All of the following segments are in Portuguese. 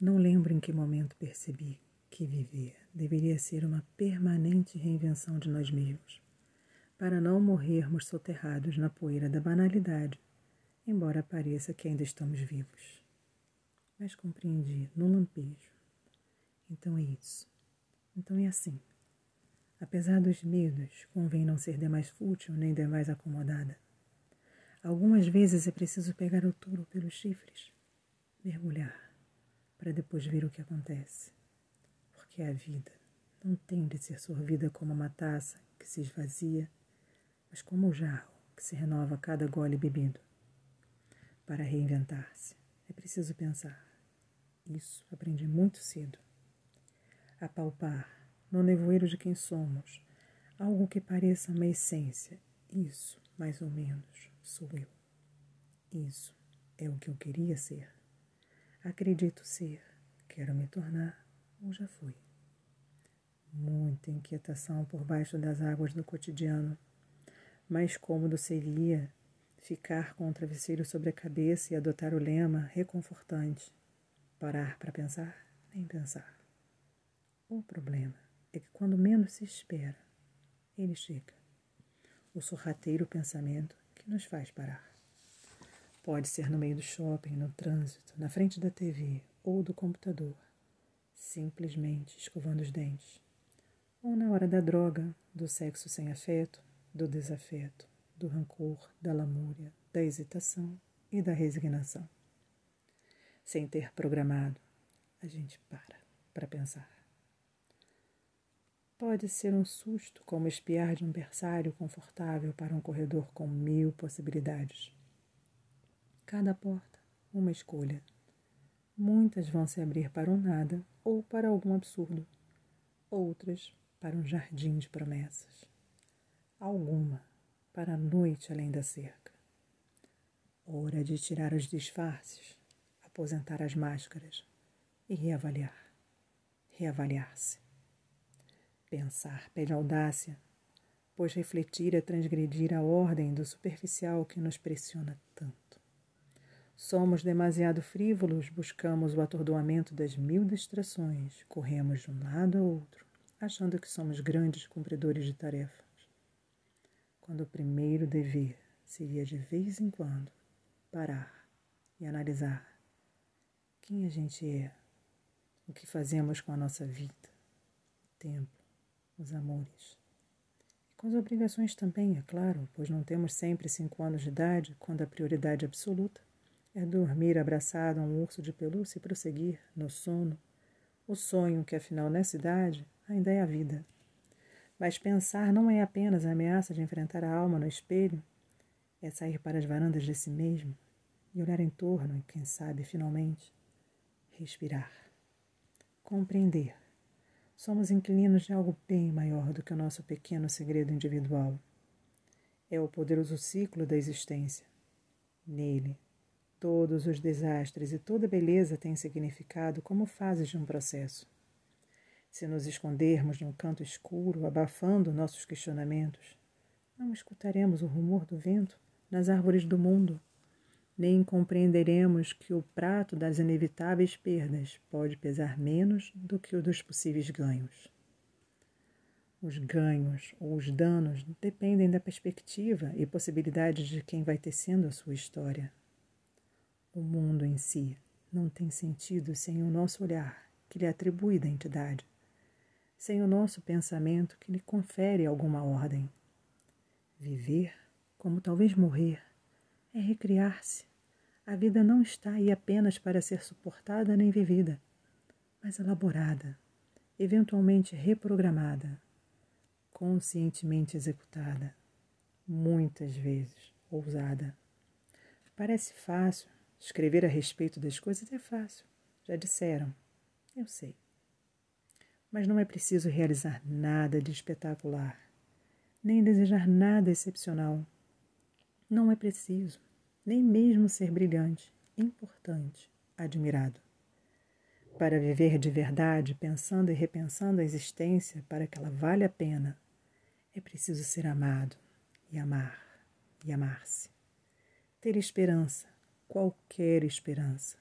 Não lembro em que momento percebi que viver deveria ser uma permanente reinvenção de nós mesmos, para não morrermos soterrados na poeira da banalidade, embora pareça que ainda estamos vivos. Mas compreendi, num lampejo. Então é isso. Então é assim. Apesar dos medos, convém não ser demais fútil nem demais acomodada. Algumas vezes é preciso pegar o touro pelos chifres, mergulhar, para depois ver o que acontece. Porque a vida não tem de ser sorvida como uma taça que se esvazia, mas como o jarro que se renova a cada gole bebido. Para reinventar-se, é preciso pensar. Isso aprendi muito cedo. Apalpar, no nevoeiro de quem somos, algo que pareça uma essência. Isso, mais ou menos, sou eu. Isso é o que eu queria ser. Acredito ser, quero me tornar ou já fui. Muita inquietação por baixo das águas do cotidiano. Mais cômodo seria ficar com o travesseiro sobre a cabeça e adotar o lema reconfortante: parar para pensar, nem pensar. O problema é que quando menos se espera, ele chega. O sorrateiro pensamento que nos faz parar. Pode ser no meio do shopping, no trânsito, na frente da TV ou do computador, simplesmente escovando os dentes. Ou na hora da droga, do sexo sem afeto, do desafeto, do rancor, da lamúria, da hesitação e da resignação. Sem ter programado, a gente para para pensar. Pode ser um susto, como espiar de um berçário confortável para um corredor com mil possibilidades. Cada porta, uma escolha. Muitas vão se abrir para um nada ou para algum absurdo, outras para um jardim de promessas, alguma para a noite além da cerca. Hora de tirar os disfarces, aposentar as máscaras e reavaliar, reavaliar-se. Pensar pede audácia, pois refletir é transgredir a ordem do superficial que nos pressiona tanto. Somos demasiado frívolos, buscamos o atordoamento das mil distrações, corremos de um lado a outro, achando que somos grandes cumpridores de tarefas. Quando o primeiro dever seria de vez em quando parar e analisar quem a gente é, o que fazemos com a nossa vida, o tempo os amores. E com as obrigações também, é claro, pois não temos sempre cinco anos de idade, quando a prioridade absoluta é dormir abraçado a um urso de pelúcia e prosseguir, no sono, o sonho que, afinal, nessa idade, ainda é a vida. Mas pensar não é apenas a ameaça de enfrentar a alma no espelho, é sair para as varandas de si mesmo e olhar em torno e, quem sabe, finalmente, respirar. Compreender somos inquilinos de algo bem maior do que o nosso pequeno segredo individual. É o poderoso ciclo da existência. Nele, todos os desastres e toda beleza têm significado como fases de um processo. Se nos escondermos num canto escuro, abafando nossos questionamentos, não escutaremos o rumor do vento nas árvores do mundo nem compreenderemos que o prato das inevitáveis perdas pode pesar menos do que o dos possíveis ganhos. Os ganhos ou os danos dependem da perspectiva e possibilidades de quem vai tecendo a sua história. O mundo em si não tem sentido sem o nosso olhar, que lhe atribui identidade, sem o nosso pensamento, que lhe confere alguma ordem. Viver, como talvez morrer, é recriar-se, a vida não está aí apenas para ser suportada nem vivida, mas elaborada, eventualmente reprogramada, conscientemente executada, muitas vezes ousada. Parece fácil, escrever a respeito das coisas é fácil, já disseram, eu sei. Mas não é preciso realizar nada de espetacular, nem desejar nada excepcional. Não é preciso nem mesmo ser brilhante, importante, admirado. Para viver de verdade, pensando e repensando a existência para que ela valha a pena, é preciso ser amado e amar e amar-se. Ter esperança, qualquer esperança.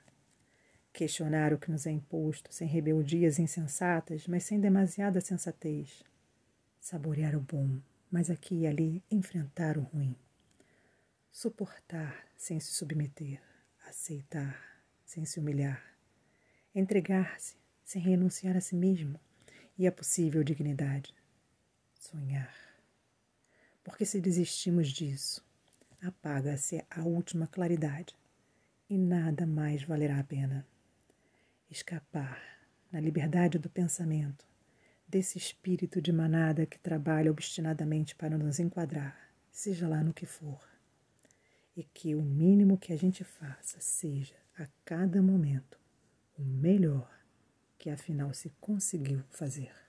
Questionar o que nos é imposto, sem rebeldias insensatas, mas sem demasiada sensatez. Saborear o bom, mas aqui e ali enfrentar o ruim. Suportar sem se submeter, aceitar sem se humilhar, entregar-se sem renunciar a si mesmo e a possível dignidade. Sonhar. Porque se desistimos disso, apaga-se a última claridade e nada mais valerá a pena. Escapar na liberdade do pensamento desse espírito de manada que trabalha obstinadamente para nos enquadrar, seja lá no que for. E que o mínimo que a gente faça seja, a cada momento, o melhor que afinal se conseguiu fazer.